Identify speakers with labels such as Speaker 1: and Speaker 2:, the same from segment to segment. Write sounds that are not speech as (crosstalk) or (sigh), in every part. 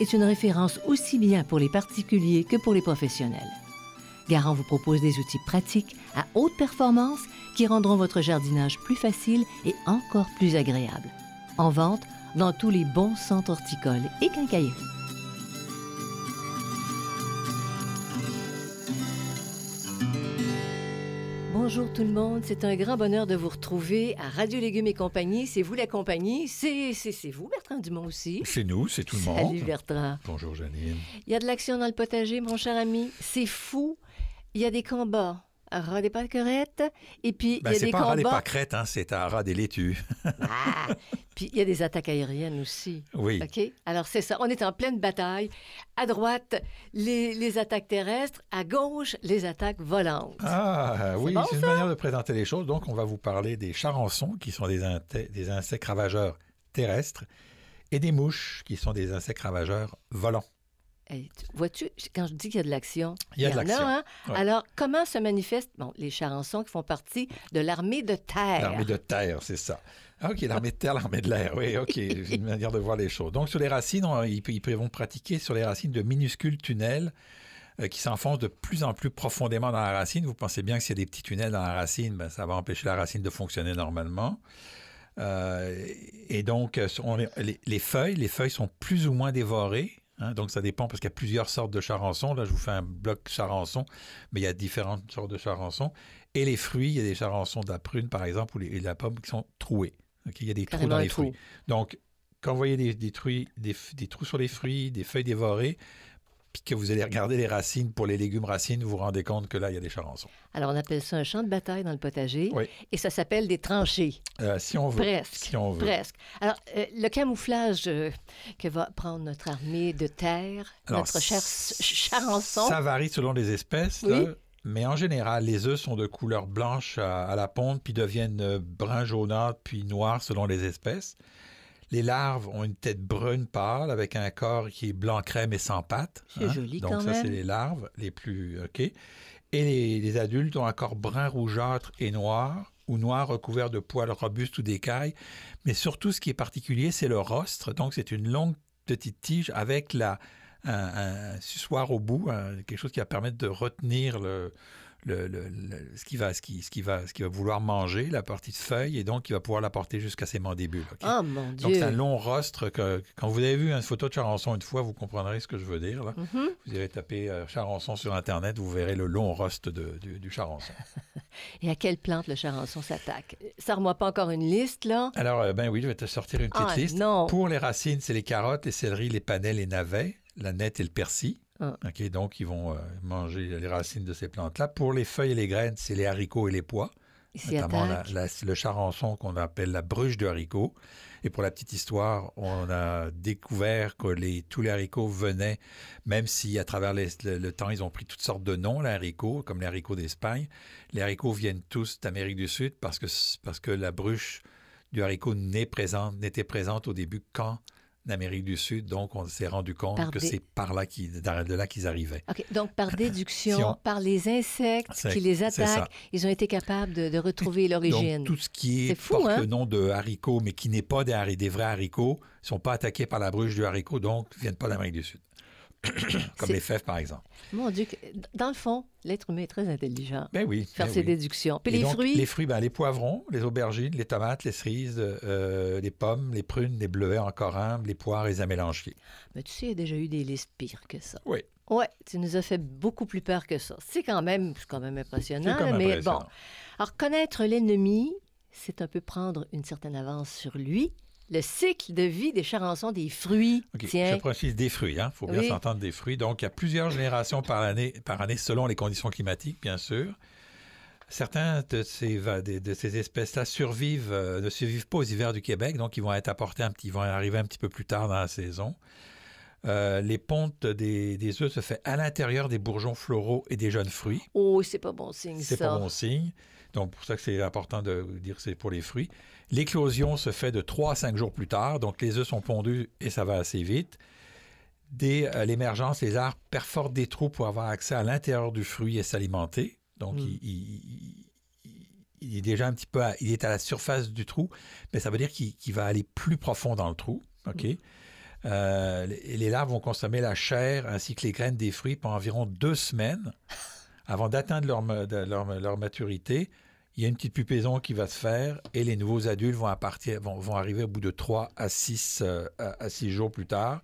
Speaker 1: est une référence aussi bien pour les particuliers que pour les professionnels. Garant vous propose des outils pratiques à haute performance qui rendront votre jardinage plus facile et encore plus agréable. En vente dans tous les bons centres horticoles et quincailleries. Bonjour tout le monde, c'est un grand bonheur de vous retrouver à Radio Légumes et compagnie. C'est vous la compagnie, c'est c'est- c'est vous Bertrand Dumont aussi.
Speaker 2: C'est nous, c'est tout le monde.
Speaker 1: Salut Bertrand.
Speaker 2: Bonjour Janine.
Speaker 1: Il y a de l'action dans le potager, mon cher ami. C'est fou. Il y a des combats ras des pâquerettes et puis
Speaker 2: Ben,
Speaker 1: il y a
Speaker 2: c'est
Speaker 1: des
Speaker 2: pas à ras des
Speaker 1: combats.
Speaker 2: pâquerettes, hein, c'est à ras des laitues. (laughs)
Speaker 1: Ah! puis il y a des attaques aériennes aussi.
Speaker 2: Oui.
Speaker 1: OK? Alors, c'est ça. On est en pleine bataille. À droite, les, les attaques terrestres. À gauche, les attaques volantes.
Speaker 2: Ah oui,
Speaker 1: bon,
Speaker 2: c'est une manière de présenter les choses. Donc, on va vous parler des charançons, qui sont des, des insectes ravageurs terrestres, et des mouches, qui sont des insectes ravageurs volants.
Speaker 1: Hey, tu- Vois-tu, quand je dis qu'il y a de l'action,
Speaker 2: Il y a de l'action.
Speaker 1: hein?
Speaker 2: Ouais.
Speaker 1: Alors, comment se manifestent bon, les charançons qui font partie de l'armée de terre?
Speaker 2: L'armée de terre, c'est ça. OK, l'armée de terre, l'armée de l'air. Oui, OK, (laughs) c'est une manière de voir les choses. Donc, sur les racines, on- ils, ils vont pratiquer sur les racines de minuscules tunnels euh, qui s'enfoncent de plus en plus profondément dans la racine. Vous pensez bien que s'il y a des petits tunnels dans la racine, ben, ça va empêcher la racine de fonctionner normalement. Euh, et donc, euh, on est- les, les feuilles, les feuilles sont plus ou moins dévorées. Hein. donc, ça dépend parce qu'il y a plusieurs sortes de charançons. Là, je vous fais un bloc charançon, mais il y a différentes sortes de charançons. Et les fruits, il y a des charançons de la prune, par exemple, ou les- et de la pomme qui sont troués. Il y a des trous dans les
Speaker 1: trou.
Speaker 2: fruits. Donc, quand vous voyez des, des, truies- des, f- des trous sur les fruits, des feuilles dévorées, puis que vous allez regarder les racines pour les légumes racines, vous vous rendez compte que là, il y a des charançons.
Speaker 1: Alors, on appelle ça un champ de bataille dans le potager.
Speaker 2: Oui.
Speaker 1: Et ça s'appelle des tranchées.
Speaker 2: Euh, si on veut.
Speaker 1: Presque.
Speaker 2: Si on veut.
Speaker 1: Presque. Alors, euh, le camouflage euh, que va prendre notre armée de terre,
Speaker 2: Alors,
Speaker 1: notre cher charançon.
Speaker 2: Ça varie selon les espèces,
Speaker 1: Oui.
Speaker 2: là, mais en général, les œufs sont de couleur blanche à, à la ponte, puis deviennent brun jaunâtre, puis noir selon les espèces. Les larves ont une tête brune pâle avec un corps qui est blanc crème et sans pattes. hein.
Speaker 1: C'est joli
Speaker 2: Donc
Speaker 1: quand
Speaker 2: ça, c'est les larves les plus... OK. Et les, les adultes ont un corps brun rougeâtre et noir, ou noir recouvert de poils robustes ou d'écailles. Mais surtout, ce qui est particulier, c'est le rostre. Donc, c'est une longue petite tige avec la, un, un suçoir au bout, un- quelque chose qui va permettre de retenir le, le- le- le- ce, qui va, ce, qui, ce, qui va, ce qui va vouloir manger, la partie de feuille, et donc il va pouvoir la porter jusqu'à ses mandibules. OK?
Speaker 1: Oh mon
Speaker 2: donc, c'est un
Speaker 1: Dieu!
Speaker 2: long rostre. Que, quand vous avez vu une photo de Charançon une fois, vous comprendrez ce que je veux dire. là.
Speaker 1: Mhm.
Speaker 2: Vous irez taper euh, Charançon sur Internet, vous verrez le long rostre de- du, du Charançon. (laughs)
Speaker 1: Et à quelle plante le charançon s'attaque? Ça remoit pas encore une liste, là?
Speaker 2: Alors, euh, ben oui, je vais te sortir une petite
Speaker 1: Ah,
Speaker 2: liste.
Speaker 1: non!
Speaker 2: Pour les racines, c'est les carottes, les céleris, les panais, les navets, la nette et le persil.
Speaker 1: Ah.
Speaker 2: OK, donc, ils vont euh, manger les racines de ces plantes-là. Pour les feuilles et les graines, c'est les haricots et les pois, notamment la- le charançon qu'on appelle la bruche de haricot. Et pour la petite histoire, on a découvert que les, tous les haricots venaient, même si à travers les- le, le temps, ils ont pris toutes sortes de noms, les haricots, comme les haricots d'Espagne. Les haricots viennent tous d'Amérique du Sud parce que, parce que la bruche du haricot n'est présente, n'était présente au début qu'en Amérique du Sud. Donc, on s'est rendu compte
Speaker 1: Par
Speaker 2: que
Speaker 1: des-
Speaker 2: c'est par là qu'ils, de là qu'ils arrivaient.
Speaker 1: Donc, par (clears throat) déduction,
Speaker 2: Si on-
Speaker 1: par les insectes qui les attaquent, ils ont été capables de, de retrouver l'origine.
Speaker 2: Tout ce qui est,
Speaker 1: fou,
Speaker 2: porte
Speaker 1: hein?
Speaker 2: le nom de haricot, mais qui n'est pas des, des vrais haricots, ne sont pas attaqués par la bruche du haricot, donc ne viennent pas d'Amérique du Sud. (coughs) comme les fèves, par exemple.
Speaker 1: Mon Dieu, dans le fond, l'être humain est très intelligent.
Speaker 2: Ben oui.
Speaker 1: Faire
Speaker 2: ben
Speaker 1: ses
Speaker 2: oui.
Speaker 1: déductions. Puis
Speaker 2: Et
Speaker 1: les
Speaker 2: donc,
Speaker 1: fruits,
Speaker 2: Les fruits, ben, les poivrons, les aubergines, les tomates, les cerises, euh, les pommes, les prunes, les bleuets en corymbe, les poires et les amélanchiers.
Speaker 1: mais tu sais, il y a déjà eu des listes pires que ça.
Speaker 2: Oui.
Speaker 1: Ouais, tu nous as fait beaucoup plus peur que ça. C'est quand même, quand même impressionnant.
Speaker 2: C'est comme
Speaker 1: mais
Speaker 2: impressionnant.
Speaker 1: bon, alors connaître l'ennemi, c'est un peu prendre une certaine avance sur lui. Le cycle de vie des charançons des fruits. Tiens,
Speaker 2: Je précise des fruits, il faut bien
Speaker 1: Oui.
Speaker 2: s'entendre des fruits. Donc, il y a plusieurs générations par année, par année selon les conditions climatiques, bien sûr. Certains ces, de ces espèces-là survivent, euh, ne survivent pas aux hivers du Québec, donc ils vont être apportés un petit, ils vont arriver un petit peu plus tard dans la saison. Euh, les pontes des, des œufs se fait à l'intérieur des bourgeons floraux et des jeunes fruits.
Speaker 1: oh, c'est pas bon signe
Speaker 2: C'est
Speaker 1: ça.
Speaker 2: pas bon signe. Donc, pour ça que c'est important de dire que c'est pour les fruits. L'éclosion se fait de 3 à 5 jours plus tard. Donc, les œufs sont pondus et ça va assez vite. Dès euh, l'émergence, les arbres perforent des trous pour avoir accès à l'intérieur du fruit et s'alimenter. Donc,
Speaker 1: Mm.
Speaker 2: il, il- il- il est déjà un petit peu à, il est à la surface du trou, mais ça veut dire qu'il va aller plus profond dans le trou. OK? Euh, les, larves vont consommer la chair ainsi que les graines des fruits pendant environ deux semaines (laughs) avant d'atteindre leur, leur- maturité. Il y a une petite pupaison qui va se faire et les nouveaux adultes vont, vont, vont arriver au bout de 3 à 6, à, à six jours plus tard.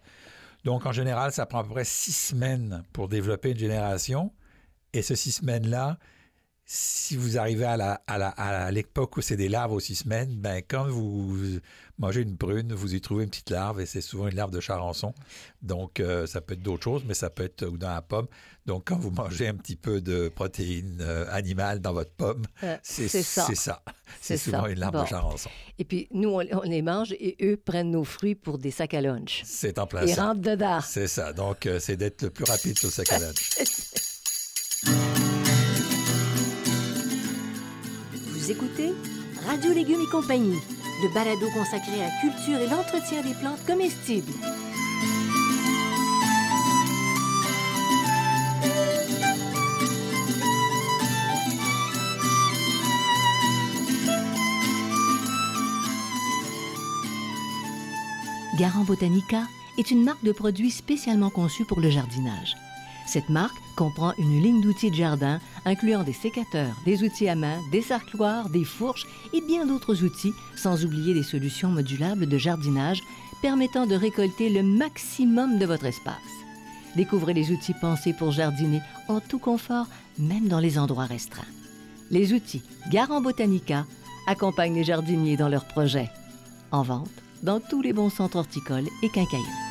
Speaker 2: Donc, en général, ça prend à peu près six semaines pour développer une génération. Et ce six semaines-là, si vous arrivez à la- à la- à l'époque où c'est des larves aux six semaines, ben, quand vous mangez une prune, vous y trouvez une petite larve et c'est souvent une larve de charançon. Donc, euh, ça peut être d'autres choses, mais ça peut être ou dans la pomme. Donc, quand vous mangez un petit peu de protéines euh, animales dans votre pomme,
Speaker 1: Euh,
Speaker 2: c'est
Speaker 1: c'est ça.
Speaker 2: C'est ça.
Speaker 1: C'est
Speaker 2: C'est souvent
Speaker 1: ça.
Speaker 2: une larve
Speaker 1: Bon.
Speaker 2: de charançon.
Speaker 1: Et puis, nous, on, on les mange et eux prennent nos fruits pour des sacs à lunch.
Speaker 2: C'est en plein
Speaker 1: Ils
Speaker 2: ça.
Speaker 1: rentrent dedans.
Speaker 2: C'est ça. Donc, c'est d'être le plus rapide sur le sac à (laughs) lunch.
Speaker 1: Vous écoutez Radio Légumes et compagnie, le balado consacré à la culture et l'entretien des plantes comestibles. Garant Botanica est une marque de produits spécialement conçue pour le jardinage. Cette marque comprend une ligne d'outils de jardin incluant des sécateurs, des outils à main, des sarcloirs, des fourches et bien d'autres outils, sans oublier des solutions modulables de jardinage permettant de récolter le maximum de votre espace. Découvrez les outils pensés pour jardiner en tout confort, même dans les endroits restreints. Les outils Garant Botanica accompagnent les jardiniers dans leurs projets. En vente dans tous les bons centres horticoles et quincailleries.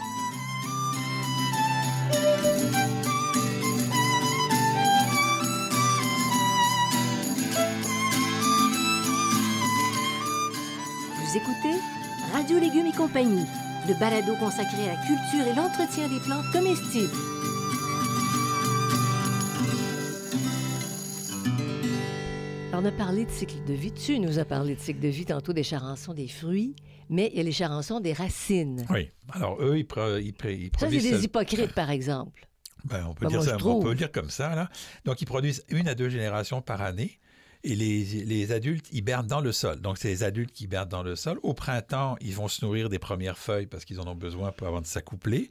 Speaker 1: Radio Légumes et compagnie, le balado consacré à la culture et l'entretien des plantes comestibles. Alors, on a parlé de cycle de vie. Tu nous as parlé de cycle de vie tantôt des charançons des fruits, mais il y a les charançons des racines.
Speaker 2: Oui. Alors, eux, ils, ils
Speaker 1: Ça, c'est
Speaker 2: produisent...
Speaker 1: des hypocrites, par exemple.
Speaker 2: Ben, on peut
Speaker 1: Ben,
Speaker 2: dire
Speaker 1: moi,
Speaker 2: ça, on peut le dire comme ça. Là. Donc, ils produisent une à deux générations par année. Et les, les adultes hibernent dans le sol. Donc, c'est les adultes qui hibernent dans le sol. Au printemps, ils vont se nourrir des premières feuilles parce qu'ils en ont besoin pour avant de s'accoupler.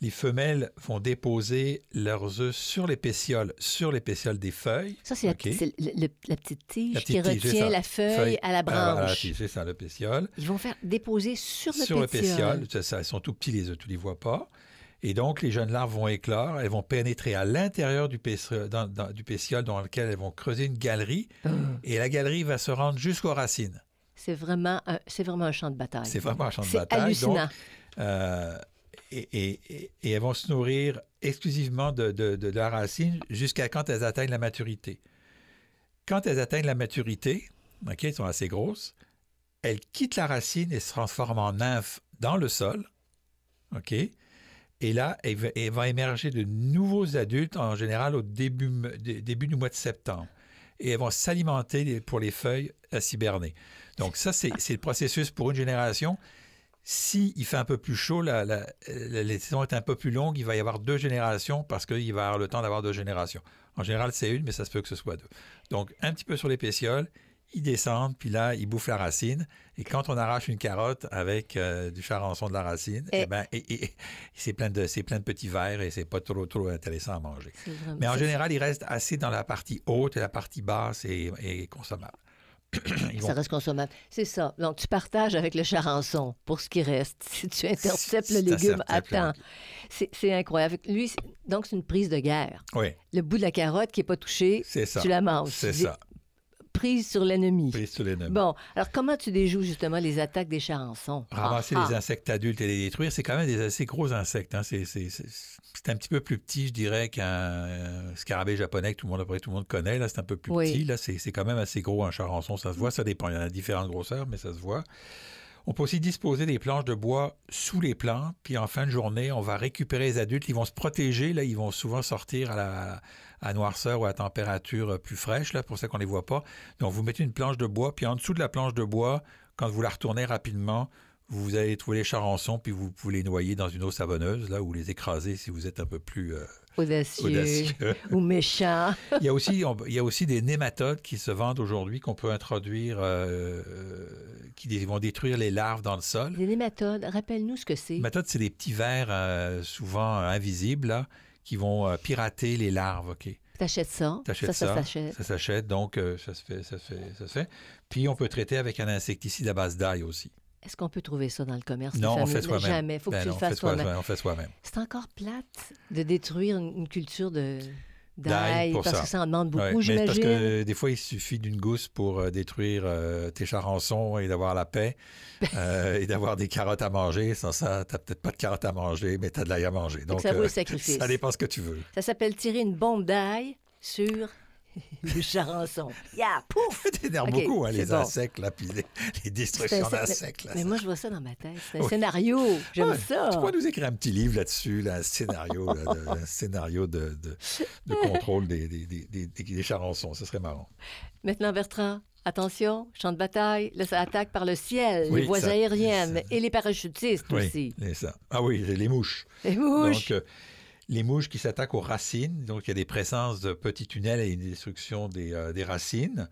Speaker 2: Les femelles vont déposer leurs œufs sur les pétioles, sur les pétioles des feuilles.
Speaker 1: Ça, c'est la, petite- c'est le- le- la petite tige
Speaker 2: La
Speaker 1: qui
Speaker 2: petite
Speaker 1: retient la feuille,
Speaker 2: Feuille
Speaker 1: à la
Speaker 2: Ah,
Speaker 1: branche.
Speaker 2: c'est ça, le pétiole.
Speaker 1: Ils vont faire déposer sur le
Speaker 2: sur le
Speaker 1: pétiole.
Speaker 2: pétiole. C'est ça, ils sont tout petits, les œufs, tu les vois pas. Et donc, les jeunes larves vont éclore, elles vont pénétrer à l'intérieur du, pétiole- dans- dans- du pétiole dans lequel elles vont creuser une galerie.
Speaker 1: Ah.
Speaker 2: Et la galerie va se rendre jusqu'aux racines.
Speaker 1: C'est vraiment, un- c'est vraiment un champ de bataille.
Speaker 2: C'est vraiment un champ de
Speaker 1: C'est
Speaker 2: bataille.
Speaker 1: hallucinant.
Speaker 2: Donc, euh, et, et- et- et elles vont se nourrir exclusivement de, de- de la racine jusqu'à quand elles atteignent la maturité. Quand elles atteignent la maturité, ok, elles sont assez grosses, elles quittent la racine et se transforment en nymphes dans le sol. OK? Et là, elles va- émerger de nouveaux adultes, en général au début, dé- début du mois de septembre. Et elles vont s'alimenter pour les feuilles à s'hiberner. Donc ça, c'est le processus pour une génération. Si il fait un peu plus chaud, la, saisons est un peu plus longue, il va y avoir deux générations parce qu'il va avoir le temps d'avoir deux générations. En général, c'est une, mais ça se peut que ce soit deux. Donc, un petit peu sur les pétioles, ils descendent, puis là, ils bouffent la racine. Et quand on arrache une carotte avec euh, du charançon de la racine,
Speaker 1: Et-
Speaker 2: eh ben, et- et- c'est plein de plein de petits verres et c'est pas trop trop intéressant à manger. Mais en général, il reste assez dans la partie haute et la partie basse et, et consommable. (clears throat) Ils
Speaker 1: Ça reste consommable. C'est ça. Donc, tu partages avec le charançon pour ce qui reste. (laughs) Si tu interceptes le légume à temps. C'est incroyable. Lui, donc, c'est une prise de guerre.
Speaker 2: Oui,
Speaker 1: Le bout de la carotte qui n'est pas touché, tu la manges.
Speaker 2: C'est ça.
Speaker 1: Prise sur l'ennemi.
Speaker 2: Prise sur.
Speaker 1: Bon, alors comment tu déjoues justement les attaques des charançons?
Speaker 2: Ramasser
Speaker 1: Ah,
Speaker 2: les
Speaker 1: ah.
Speaker 2: insectes adultes et les détruire, c'est quand même des assez gros insectes. hein. C'est, un petit peu plus petit, je dirais, qu'un euh, scarabée japonais que tout le monde, après, tout le monde connaît. Là, c'est un peu plus
Speaker 1: Oui.
Speaker 2: petit. Là, c'est, c'est quand même assez gros un charançon. Ça se voit, ça dépend. Il y en a différentes grosseurs, mais ça se voit. On peut aussi disposer des planches de bois sous les plantes, puis en fin de journée, on va récupérer les adultes. Ils vont se protéger. Là, ils vont souvent sortir à la noirceur ou à température plus fraîche, là, pour ça qu'on ne les voit pas. Donc, vous mettez une planche de bois, puis en dessous de la planche de bois, quand vous la retournez rapidement, vous allez trouver les charançons, puis vous pouvez les noyer dans une eau savonneuse, là, ou les écraser si vous êtes un peu plus euh,
Speaker 1: Audacieux,
Speaker 2: audacieux. (laughs)
Speaker 1: ou méchant. (laughs)
Speaker 2: il, y a aussi, on- il y a aussi des nématodes qui se vendent aujourd'hui, qu'on peut introduire, euh, euh, qui vont détruire les larves dans le sol.
Speaker 1: Les nématodes, rappelle-nous ce que c'est.
Speaker 2: Les nématodes, c'est des petits vers euh, souvent invisibles, là, qui vont pirater les larves, OK?
Speaker 1: T'achètes ça.
Speaker 2: T'achètes
Speaker 1: ça,
Speaker 2: ça,
Speaker 1: ça s'achète.
Speaker 2: ça s'achète, donc euh, ça se fait, ça se fait, ça se fait. Puis on peut traiter avec un insecticide à base d'ail aussi.
Speaker 1: Est-ce qu'on peut trouver ça dans le commerce?
Speaker 2: Non, on fait soi-même.
Speaker 1: Jamais. Il faut que
Speaker 2: Ben
Speaker 1: tu
Speaker 2: non,
Speaker 1: le fasses
Speaker 2: soi-
Speaker 1: toi-même.
Speaker 2: On fait soi-même.
Speaker 1: C'est encore plate de détruire une, une culture de
Speaker 2: D'ail
Speaker 1: parce
Speaker 2: ça.
Speaker 1: que ça en demande beaucoup,
Speaker 2: Ouais, mais parce
Speaker 1: j'imagine.
Speaker 2: que des fois, il suffit d'une gousse pour euh, détruire euh, tes charançons et d'avoir la paix (laughs) euh, et d'avoir des carottes à manger. Sans ça, t'as peut-être pas de carottes à manger, mais t'as de l'ail à manger. Donc,
Speaker 1: ça vaut le (laughs) sacrifice.
Speaker 2: ça dépend ce que tu veux.
Speaker 1: Ça s'appelle tirer une bombe d'ail sur (laughs) le charançon. Ya, pouf! (laughs)
Speaker 2: T'énerves
Speaker 1: Ok,
Speaker 2: beaucoup, hein, les
Speaker 1: bon.
Speaker 2: insectes, là, puis les, les destructions d'insectes.
Speaker 1: Mais
Speaker 2: ça-
Speaker 1: moi, je vois ça dans ma tête. C'est un
Speaker 2: Oui.
Speaker 1: scénario. J'aime
Speaker 2: Ouais,
Speaker 1: ça.
Speaker 2: Tu pourrais nous écrire un petit livre là-dessus, là, un scénario, là, de, un scénario de, de- de contrôle des, des, des, des- des charançons. Ce serait marrant.
Speaker 1: Maintenant, Bertrand, attention, champ de bataille. Là, ça attaque par le ciel,
Speaker 2: Oui,
Speaker 1: les voies
Speaker 2: ça-
Speaker 1: aériennes et les parachutistes
Speaker 2: Oui,
Speaker 1: aussi.
Speaker 2: les- ça. Ah oui, les mouches.
Speaker 1: Les mouches.
Speaker 2: Donc, euh, les mouches qui s'attaquent aux racines, donc il y a des présences de petits tunnels et une destruction des, euh, des racines.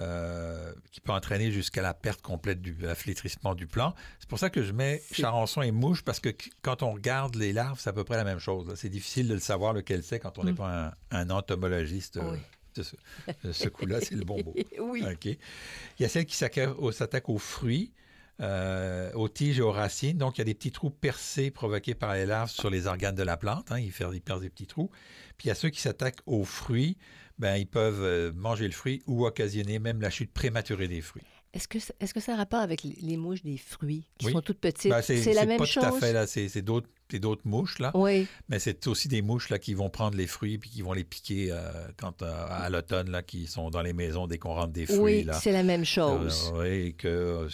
Speaker 2: euh, qui peut entraîner jusqu'à la perte complète du afflétrissement du plant. C'est pour ça que je mets charançon et mouche, parce que qu- quand on regarde les larves, c'est à peu près la même chose. C'est difficile de le savoir lequel c'est quand on n'est
Speaker 1: Mm.
Speaker 2: pas un, un entomologiste. euh,
Speaker 1: Oui.
Speaker 2: de ce, de ce coup-là, c'est le bon mot. (laughs)
Speaker 1: oui.
Speaker 2: OK. Il y a celles qui s'attaquent aux fruits, euh, aux tiges et aux racines. Donc, il y a des petits trous percés provoqués par les larves sur les organes de la plante. Hein, ils, font- ils percent des petits trous. Puis, il y a ceux qui s'attaquent aux fruits. Ben, ils peuvent euh, manger le fruit ou occasionner même la chute prématurée des fruits.
Speaker 1: Est-ce que, ça- est-ce que ça a rapport avec les- mouches des fruits qui
Speaker 2: Oui.
Speaker 1: sont toutes petites?
Speaker 2: Ben,
Speaker 1: c'est la même
Speaker 2: pas
Speaker 1: chose?
Speaker 2: tout à fait là. C'est d'autres, c'est d'autres mouches là.
Speaker 1: Oui.
Speaker 2: Mais c'est aussi des mouches là qui vont prendre les fruits puis qui vont les piquer euh, quand, euh, à l'automne là, qui sont dans les maisons dès qu'on rentre des fruits
Speaker 1: Oui,
Speaker 2: là.
Speaker 1: c'est la même chose.
Speaker 2: Euh, oui, et que euh,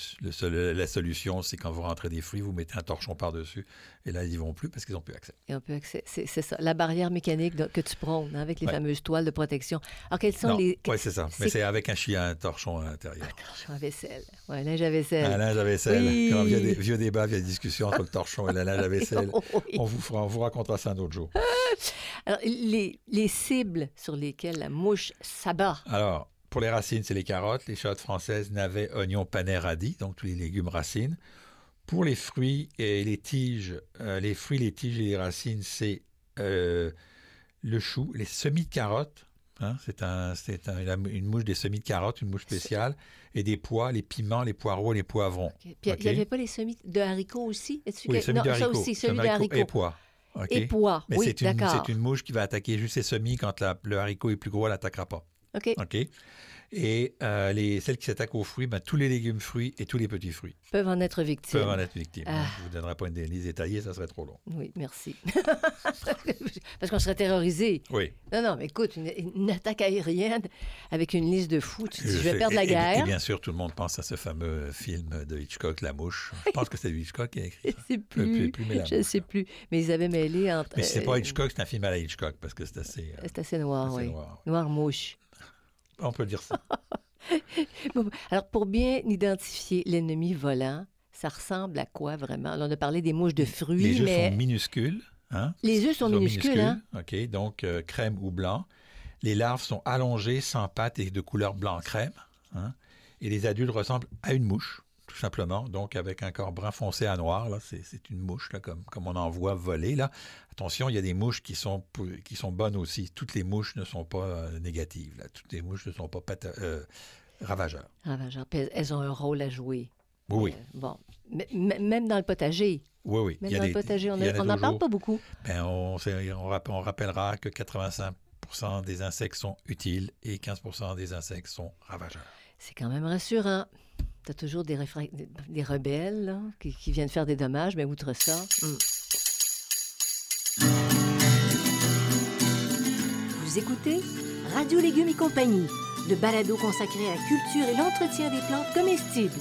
Speaker 2: le la solution, c'est quand vous rentrez des fruits, vous mettez un torchon par-dessus, et là, ils n'y vont plus parce qu'ils n'ont plus accès.
Speaker 1: Et on peut accé- c'est, ça, la barrière mécanique que tu prônes hein, avec les
Speaker 2: Ouais.
Speaker 1: fameuses toiles de protection. Alors, quels sont
Speaker 2: Non,
Speaker 1: les...
Speaker 2: oui, c'est ça. Mais
Speaker 1: c'est-
Speaker 2: avec un chien, un torchon à l'intérieur.
Speaker 1: Torchon à vaisselle. Oui, linge à vaisselle.
Speaker 2: Un linge à vaisselle.
Speaker 1: Oui.
Speaker 2: Quand il y a des vieux débats, discussions entre le torchon et le linge à (laughs) vaisselle.
Speaker 1: Oui. (laughs)
Speaker 2: On vous, fera, on vous racontera ça un autre jour. (laughs)
Speaker 1: Alors, les, les cibles sur lesquelles la mouche s'abat.
Speaker 2: Alors, pour les racines, c'est les carottes, les carottes françaises, navets, oignons, panais, radis, donc tous les légumes racines. Pour les fruits et les tiges, euh, les fruits, les tiges et les racines, c'est euh, le chou, les semis de carottes. Hein, c'est un, c'est un- une mouche des semis de carottes, une mouche spéciale, et des pois, les piments, les poireaux, les poivrons.
Speaker 1: Puis, il n'y avait pas les semis de haricots aussi?
Speaker 2: Oui, semis
Speaker 1: non,
Speaker 2: de
Speaker 1: ça aussi, celui
Speaker 2: Semis
Speaker 1: de
Speaker 2: haricots. Et pois. OK?
Speaker 1: Et pois.
Speaker 2: Mais
Speaker 1: oui,
Speaker 2: c'est une,
Speaker 1: d'accord.
Speaker 2: c'est une mouche qui va attaquer juste ses semis quand la- le haricot est plus gros, elle n'attaquera pas.
Speaker 1: OK.
Speaker 2: OK? Et euh, les, celles qui s'attaquent aux fruits, ben, tous les légumes fruits et tous les petits fruits
Speaker 1: Peuvent en être victimes.
Speaker 2: peuvent en être victimes.
Speaker 1: Ah.
Speaker 2: Je ne vous donnerai pas une liste détaillée, ça serait trop long.
Speaker 1: Oui, merci. (laughs) Parce qu'on serait terrorisé.
Speaker 2: Oui.
Speaker 1: Non, non, mais écoute, une, une attaque aérienne avec une liste de fous, tu te dis, je vais perdre la
Speaker 2: Et-
Speaker 1: guerre.
Speaker 2: Et, bien sûr, tout le monde pense à ce fameux film de Hitchcock, La Mouche. Je pense que c'est Hitchcock qui a écrit
Speaker 1: Je
Speaker 2: ça.
Speaker 1: sais plus. je
Speaker 2: mouche.
Speaker 1: sais plus. Mais ils avaient mêlé entre.
Speaker 2: Mais c'est pas
Speaker 1: euh,
Speaker 2: Hitchcock, c'est un film à la Hitchcock, parce que c'est assez, euh,
Speaker 1: C'est assez noir,
Speaker 2: assez
Speaker 1: oui.
Speaker 2: noir.
Speaker 1: Noir mouche.
Speaker 2: On peut dire ça. (laughs)
Speaker 1: Bon, alors, pour bien identifier l'ennemi volant, ça ressemble à quoi vraiment? Là, on a parlé des mouches de fruits,
Speaker 2: Les œufs
Speaker 1: mais
Speaker 2: sont minuscules. Hein?
Speaker 1: les œufs sont
Speaker 2: Ils
Speaker 1: minuscules, hein?
Speaker 2: OK, donc euh, crème ou blanc. Les larves sont allongées, sans pattes et de couleur blanc crème. hein? Et les adultes ressemblent à une mouche, tout simplement. Donc, avec un corps brun foncé à noir, là, c'est, c'est une mouche, là, comme, comme on en voit voler, là. Attention, il y a des mouches qui sont, qui sont bonnes aussi. Toutes les mouches ne sont pas euh, négatives, là. Toutes les mouches ne sont pas euh, ravageurs.
Speaker 1: Ravageurs. Puis elles- ont un rôle à jouer.
Speaker 2: Oui, oui.
Speaker 1: Euh, bon. M- même dans le potager.
Speaker 2: Oui, oui.
Speaker 1: Même dans
Speaker 2: des-
Speaker 1: le potager, on n'en parle pas beaucoup.
Speaker 2: Ben, on, on rappellera que 85% des insectes sont utiles et 15% des insectes sont ravageurs.
Speaker 1: C'est quand même rassurant. Tu as toujours des, réfra- des- rebelles qui viennent faire des dommages, mais outre ça. hum.
Speaker 3: Vous écoutez Radio Légumes et compagnie, le balado consacré à la culture et l'entretien des plantes comestibles.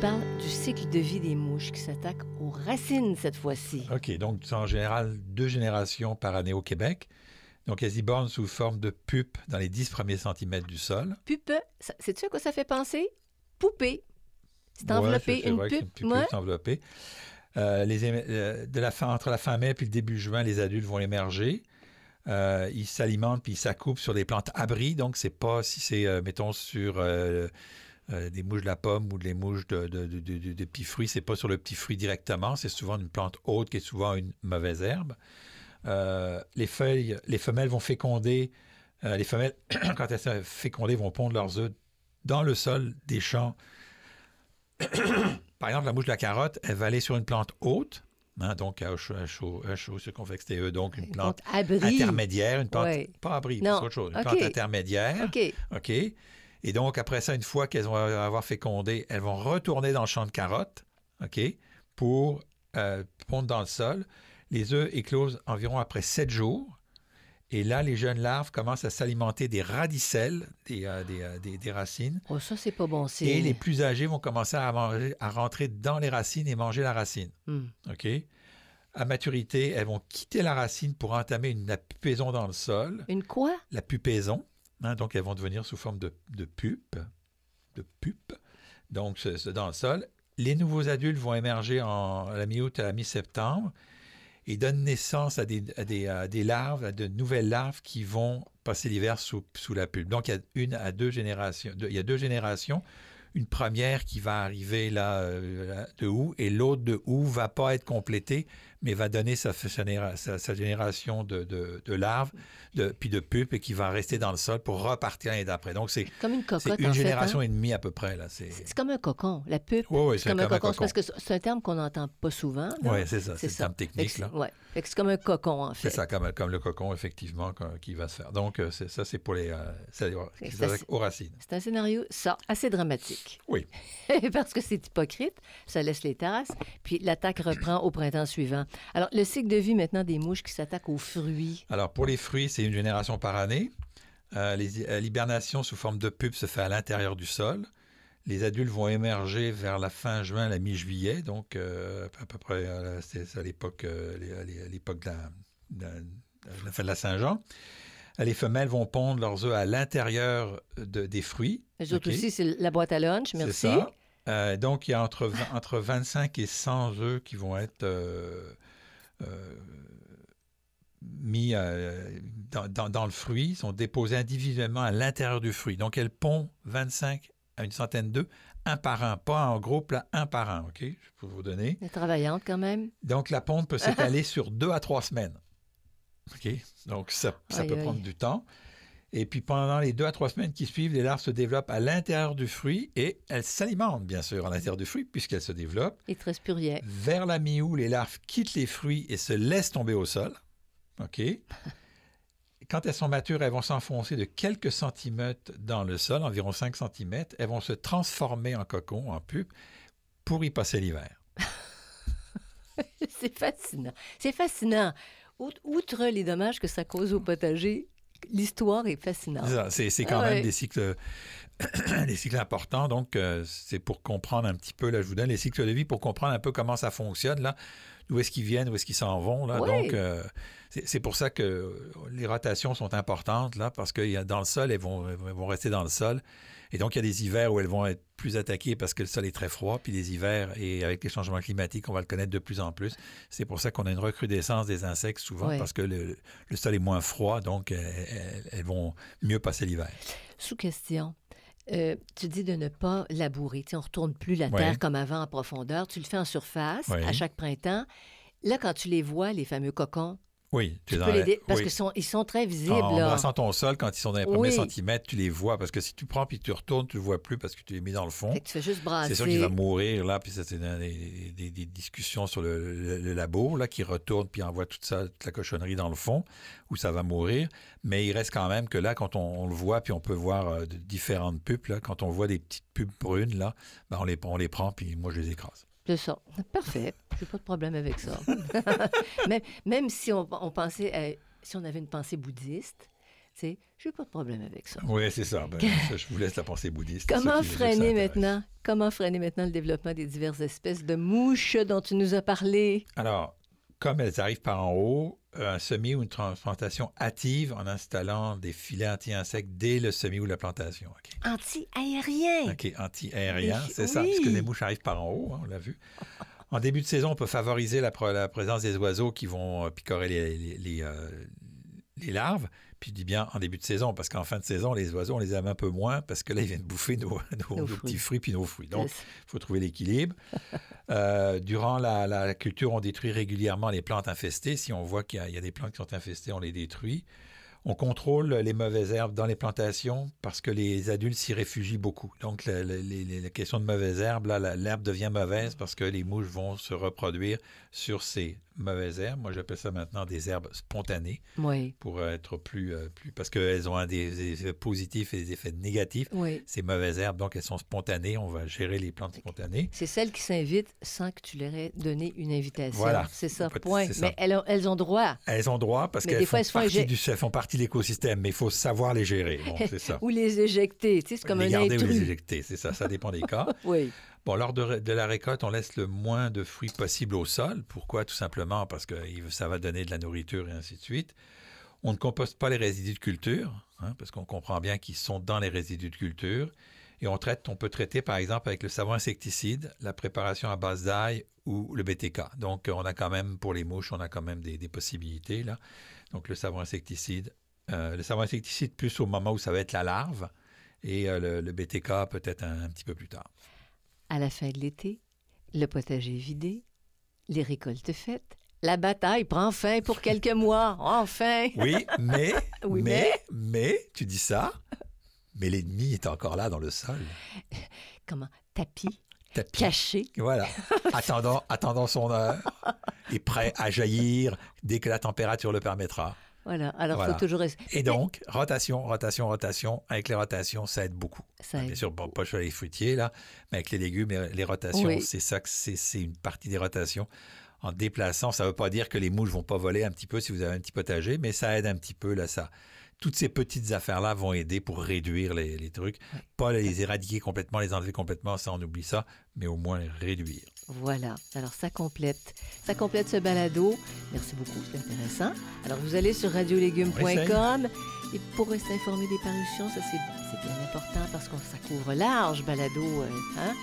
Speaker 1: Parles du cycle de vie des mouches qui s'attaquent aux racines cette fois-ci.
Speaker 2: OK, donc c'est en général deux générations par année au Québec. Donc elles y bornent sous forme de pupe dans les 10 premiers centimètres du sol.
Speaker 1: Pupe, sais-tu à quoi ça fait penser? Poupée. C'est enveloppé, une
Speaker 2: que c'est
Speaker 1: pupe. Ouais.
Speaker 2: pupe enveloppée. Euh, les euh, de la fin, entre la fin mai et le début juin, les adultes vont émerger. Euh, ils s'alimentent puis ils s'accoupent sur des plantes abris. Donc, c'est pas si c'est, euh, mettons, sur euh, des mouches de la pomme ou des mouches de, de, de- de- de- de petits fruits, c'est pas sur le petit fruit directement. C'est souvent une plante haute qui est souvent une mauvaise herbe. Euh, les feuilles, les femelles vont féconder. euh, les femelles, (clears throat) quand elles sont fécondées, vont pondre leurs œufs dans le sol des champs par exemple, la mouche de la carotte, elle va aller sur une plante haute, hein, donc à chaud, circonflexe TE, donc une plante
Speaker 1: Donc,
Speaker 2: intermédiaire, une plante, pas abri, c'est autre chose, une plante intermédiaire,
Speaker 1: OK.
Speaker 2: OK? Et donc, après ça, une fois qu'elles vont avoir fécondé, elles vont retourner dans le champ de carottes, OK? Pour euh, pondre dans le sol. Les œufs éclosent environ après sept jours. Et là, les jeunes larves commencent à s'alimenter des radicelles, des, euh, des, euh, des- des racines.
Speaker 1: Oh, ça, c'est pas bon signe.
Speaker 2: Et les plus âgés vont commencer à, manger, à rentrer dans les racines et manger la racine.
Speaker 1: Hmm.
Speaker 2: OK? À maturité, elles vont quitter la racine pour entamer une, la pupaison dans le sol.
Speaker 1: Une quoi?
Speaker 2: La pupaison. Hein, donc, elles vont devenir sous forme de, de pupe. De pupe. Donc, dans le sol. Les nouveaux adultes vont émerger en, à la mi-août à la mi-septembre et donnent naissance à des, larves, à de nouvelles larves qui vont passer l'hiver sous, la pulpe. Donc, il y a une à deux générations. il y a deux générations. Une première qui va arriver là, euh, de août et l'autre de août va pas être complétée, mais va donner sa, sa généra- sa- sa génération de, de- de larves, de, puis de pulpes et qui va rester dans le sol pour repartir l'année d'après. Donc, c'est
Speaker 1: Comme une cocotte,
Speaker 2: une
Speaker 1: en fait.
Speaker 2: génération
Speaker 1: hein?
Speaker 2: et demie à peu près. là. C'est
Speaker 1: comme un cocon. La pupe,
Speaker 2: Oui, oui,
Speaker 1: c'est comme un cocon. C'est parce que c'est un terme qu'on n'entend pas souvent. là.
Speaker 2: Ouais, c'est ça, c'est le terme technique.
Speaker 1: c'est-
Speaker 2: là.
Speaker 1: ouais. Comme un cocon, en fait.
Speaker 2: C'est ça, comme, comme le cocon, effectivement, qui va se faire. Donc, euh, ça, c'est pour les, euh, c'est- aux racines.
Speaker 1: C'est un scénario, ça, assez dramatique.
Speaker 2: Oui. (laughs)
Speaker 1: Parce que c'est hypocrite, ça laisse les traces, puis l'attaque reprend au printemps suivant. Alors, le cycle de vie maintenant des mouches qui s'attaquent aux fruits.
Speaker 2: Alors, pour les fruits, c'est une génération par année. Euh, euh, L'hibernation sous forme de pupe se fait à l'intérieur du sol. Les adultes vont émerger vers la fin juin, la mi-juillet, donc euh, à peu près euh, c'est à l'époque de la, de la- de la fin de la Saint-Jean. Les femelles vont pondre leurs œufs à l'intérieur de- des fruits.
Speaker 1: Les autres aussi, c'est la boîte à lunch,
Speaker 2: C'est
Speaker 1: merci.
Speaker 2: ça. Euh, donc, il y a entre, 20 entre 25 et 100 œufs qui vont être euh, euh, mis dans, dans- dans le fruit, sont déposés individuellement à l'intérieur du fruit. Donc, elles pondent 25 à une centaine d'œufs, un par un, pas en groupe, là, un par un, OK? Je peux vous donner.
Speaker 1: Elle est travaillante quand même.
Speaker 2: Donc, la ponte peut s'étaler (laughs) sur deux à trois semaines. OK? Donc, ça, ça
Speaker 1: Aïe,
Speaker 2: peut
Speaker 1: aïe.
Speaker 2: prendre du temps. Et puis, pendant les deux à trois semaines qui suivent, les larves se développent à l'intérieur du fruit et elles s'alimentent, bien sûr, à l'intérieur du fruit, puisqu'elles se développent.
Speaker 1: Reste plus rien.
Speaker 2: Vers la mi-août, les larves quittent les fruits et se laissent tomber au sol. OK? (laughs) Quand elles sont matures, elles vont s'enfoncer de quelques centimètres dans le sol, environ 5 centimètres. Elles vont se transformer en cocon, en pupe, pour y passer l'hiver. (laughs)
Speaker 1: C'est fascinant. C'est fascinant. Out- Outre les dommages que ça cause au potager, l'histoire est fascinante.
Speaker 2: C'est C'est quand
Speaker 1: Ah
Speaker 2: même
Speaker 1: ouais.
Speaker 2: des cycles, (clears throat) des cycles importants. Donc, euh, c'est pour comprendre un petit peu, là, je vous donne les cycles de vie pour comprendre un peu comment ça fonctionne, là, d'où est-ce qu'ils viennent, où est-ce qu'ils s'en vont. Là. Donc, euh, c'est c'est pour ça que les rotations sont importantes, là, parce que dans le sol, elles vont, elles vont rester dans le sol. Et donc, il y a des hivers où elles vont être plus attaquées parce que le sol est très froid, puis les hivers, et avec les changements climatiques, on va le connaître de plus en plus. C'est pour ça qu'on a une recrudescence des insectes souvent,
Speaker 1: Ouais.
Speaker 2: parce que le, le sol est moins froid, donc euh, elles, elles vont mieux passer l'hiver.
Speaker 1: Sous question. Euh, tu dis de ne pas labourer. Tu sais, on ne retourne plus la terre comme avant en profondeur. Tu le fais en surface à chaque printemps. Là, quand tu les vois, les fameux cocons,
Speaker 2: Oui,
Speaker 1: tu
Speaker 2: es
Speaker 1: peux les parce
Speaker 2: oui.
Speaker 1: qu'ils sont, ils sont très visibles.
Speaker 2: En embrassant ton sol, quand ils sont dans les premiers centimètres, tu les vois. Parce que si tu prends puis tu retournes, tu le vois plus parce que tu les mets dans le fond.
Speaker 1: Fait que tu fais juste brasser.
Speaker 2: C'est sûr qu'il va mourir là, puis ça c'est des, des- des discussions sur le, le- le labo là qui retourne puis envoie toute ça, toute la cochonnerie dans le fond où ça va mourir. Mais il reste quand même que là, quand on, on le voit puis on peut voir euh, différentes pupes là, quand on voit des petites pupes brunes là, ben, on les on les prend puis moi je les écrase.
Speaker 1: C'est ça. Parfait. J'ai pas de problème avec ça. (laughs) même, même si on, on pensait, à- si on avait une pensée bouddhiste, tu sais, j'ai pas de problème avec ça.
Speaker 2: Oui, c'est ça. Ben, ça, Je vous laisse la pensée bouddhiste.
Speaker 1: Comment freiner maintenant? Comment freiner maintenant le développement des diverses espèces de mouches dont tu nous as parlé?
Speaker 2: Alors, comme elles arrivent par en haut, un semis ou une transplantation hâtive en installant des filets anti-insectes dès le semis ou la plantation.
Speaker 1: Anti-aérien.
Speaker 2: OK, anti-aérien,
Speaker 1: Oui.
Speaker 2: c'est ça, parce que les mouches arrivent par en haut, hein, on l'a vu. En début de saison, on peut favoriser la, pr- la présence des oiseaux qui vont euh, picorer les, les- les, euh, les larves. Puis je dis bien en début de saison, parce qu'en fin de saison, les oiseaux, on les aime un peu moins, parce que là, ils viennent bouffer nos, (laughs) nos- nos
Speaker 1: fruits.
Speaker 2: petits fruits puis nos fruits. Donc, il faut trouver l'équilibre. (laughs) Euh, durant la, la culture, on détruit régulièrement les plantes infestées. Si on voit qu'il y, a- il y a des plantes qui sont infestées, on les détruit. On contrôle les mauvaises herbes dans les plantations parce que les adultes s'y réfugient beaucoup. Donc, la, la- question de mauvaises herbes, là, l'herbe devient mauvaise parce que les mouches vont se reproduire sur ces mauvaises herbes. Moi, j'appelle ça maintenant des herbes spontanées
Speaker 1: Oui,
Speaker 2: pour être plus... euh, plus parce qu'elles ont des, effets positifs et des effets négatifs.
Speaker 1: oui.
Speaker 2: Ces mauvaises herbes, donc, elles sont spontanées. On va gérer les plantes spontanées.
Speaker 1: C'est celles qui s'invitent sans que tu leur aies donné une invitation.
Speaker 2: Voilà.
Speaker 1: C'est ça, point.
Speaker 2: ça.
Speaker 1: Mais elles ont, elles ont droit.
Speaker 2: Elles ont droit parce qu'elles font,
Speaker 1: font
Speaker 2: partie du- elles font partie de l'écosystème, mais il faut savoir les gérer. Bon, c'est ça. (laughs)
Speaker 1: Ou les éjecter. Tu sais, c'est comme
Speaker 2: les
Speaker 1: un
Speaker 2: garder ou les éjecter, c'est ça, ça dépend des cas. (laughs)
Speaker 1: Oui.
Speaker 2: Bon, lors de, la récolte, on laisse le moins de fruits possible au sol. Pourquoi? Tout simplement parce que ça va donner de la nourriture et ainsi de suite. On ne composte pas les résidus de culture, hein, parce qu'on comprend bien qu'ils sont dans les résidus de culture. Et on peut traiter par exemple avec le savon insecticide, la préparation à base d'ail ou le BTK. Donc on a quand même pour les mouches, on a quand même des, possibilités là. Donc le savon insecticide, euh, le savon insecticide plus au moment où ça va être la larve et euh, le, BTK peut-être un petit peu plus tard.
Speaker 1: À la fin de l'été, le potager vidé, les récoltes faites, la bataille prend fin pour (laughs) quelques mois. Enfin!
Speaker 2: Oui, mais, (laughs)
Speaker 1: Oui,
Speaker 2: mais, mais, tu dis ça, mais l'ennemi est encore là dans le sol. (laughs)
Speaker 1: Comment? Tapis,
Speaker 2: Tapis.
Speaker 1: caché?
Speaker 2: Voilà, attendant, attendant son heure et prêt à jaillir dès que la température le permettra.
Speaker 1: Voilà. Alors, il
Speaker 2: Voilà.
Speaker 1: faut toujours...
Speaker 2: Et donc, rotation, rotation, rotation. Avec les rotations, ça aide beaucoup.
Speaker 1: Ça
Speaker 2: Bien sûr, bon, pas sur les fruitiers, là, mais avec les légumes, les rotations,
Speaker 1: Oui.
Speaker 2: c'est ça que c'est une partie des rotations. En déplaçant, ça ne veut pas dire que les mouches vont pas voler un petit peu si vous avez un petit potager, mais ça aide un petit peu, là, ça. Toutes ces petites affaires-là vont aider pour réduire les, les trucs. Pas les éradiquer complètement, les enlever complètement, ça, on oublie ça, mais au moins les réduire.
Speaker 1: Voilà. Alors, ça complète. Ça complète ce balado. Merci beaucoup, c'est intéressant. Alors, vous allez sur radiolégumes.com et pour rester informé des parutions, ça, c'est bien important parce qu'on ça couvre large, balado. euh, hein?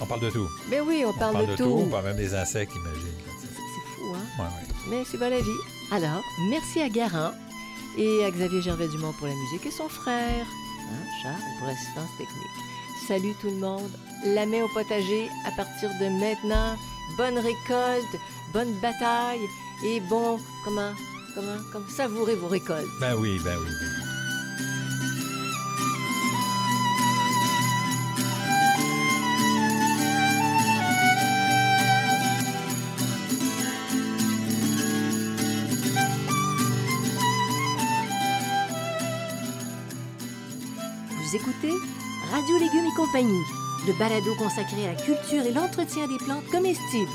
Speaker 2: On parle de tout.
Speaker 1: Mais oui, on,
Speaker 2: On
Speaker 1: parle, de tout.
Speaker 2: pas même des insectes, imagine.
Speaker 1: c'est fou, hein?
Speaker 2: Ouais, ouais.
Speaker 1: Mais c'est pas la vie. Alors, merci à Garant et à Xavier Gervais-Dumont pour la musique et son frère, hein, Charles, pour l'assistance technique. Salut tout le monde. La main au potager à partir de maintenant. Bonne récolte, bonne bataille et bon, comment, comment, comment savourer vos récoltes.
Speaker 2: Oui, ben oui. ben oui.
Speaker 3: Vous écoutez Radio Légumes et compagnie, le balado consacré à la culture et l'entretien des plantes comestibles.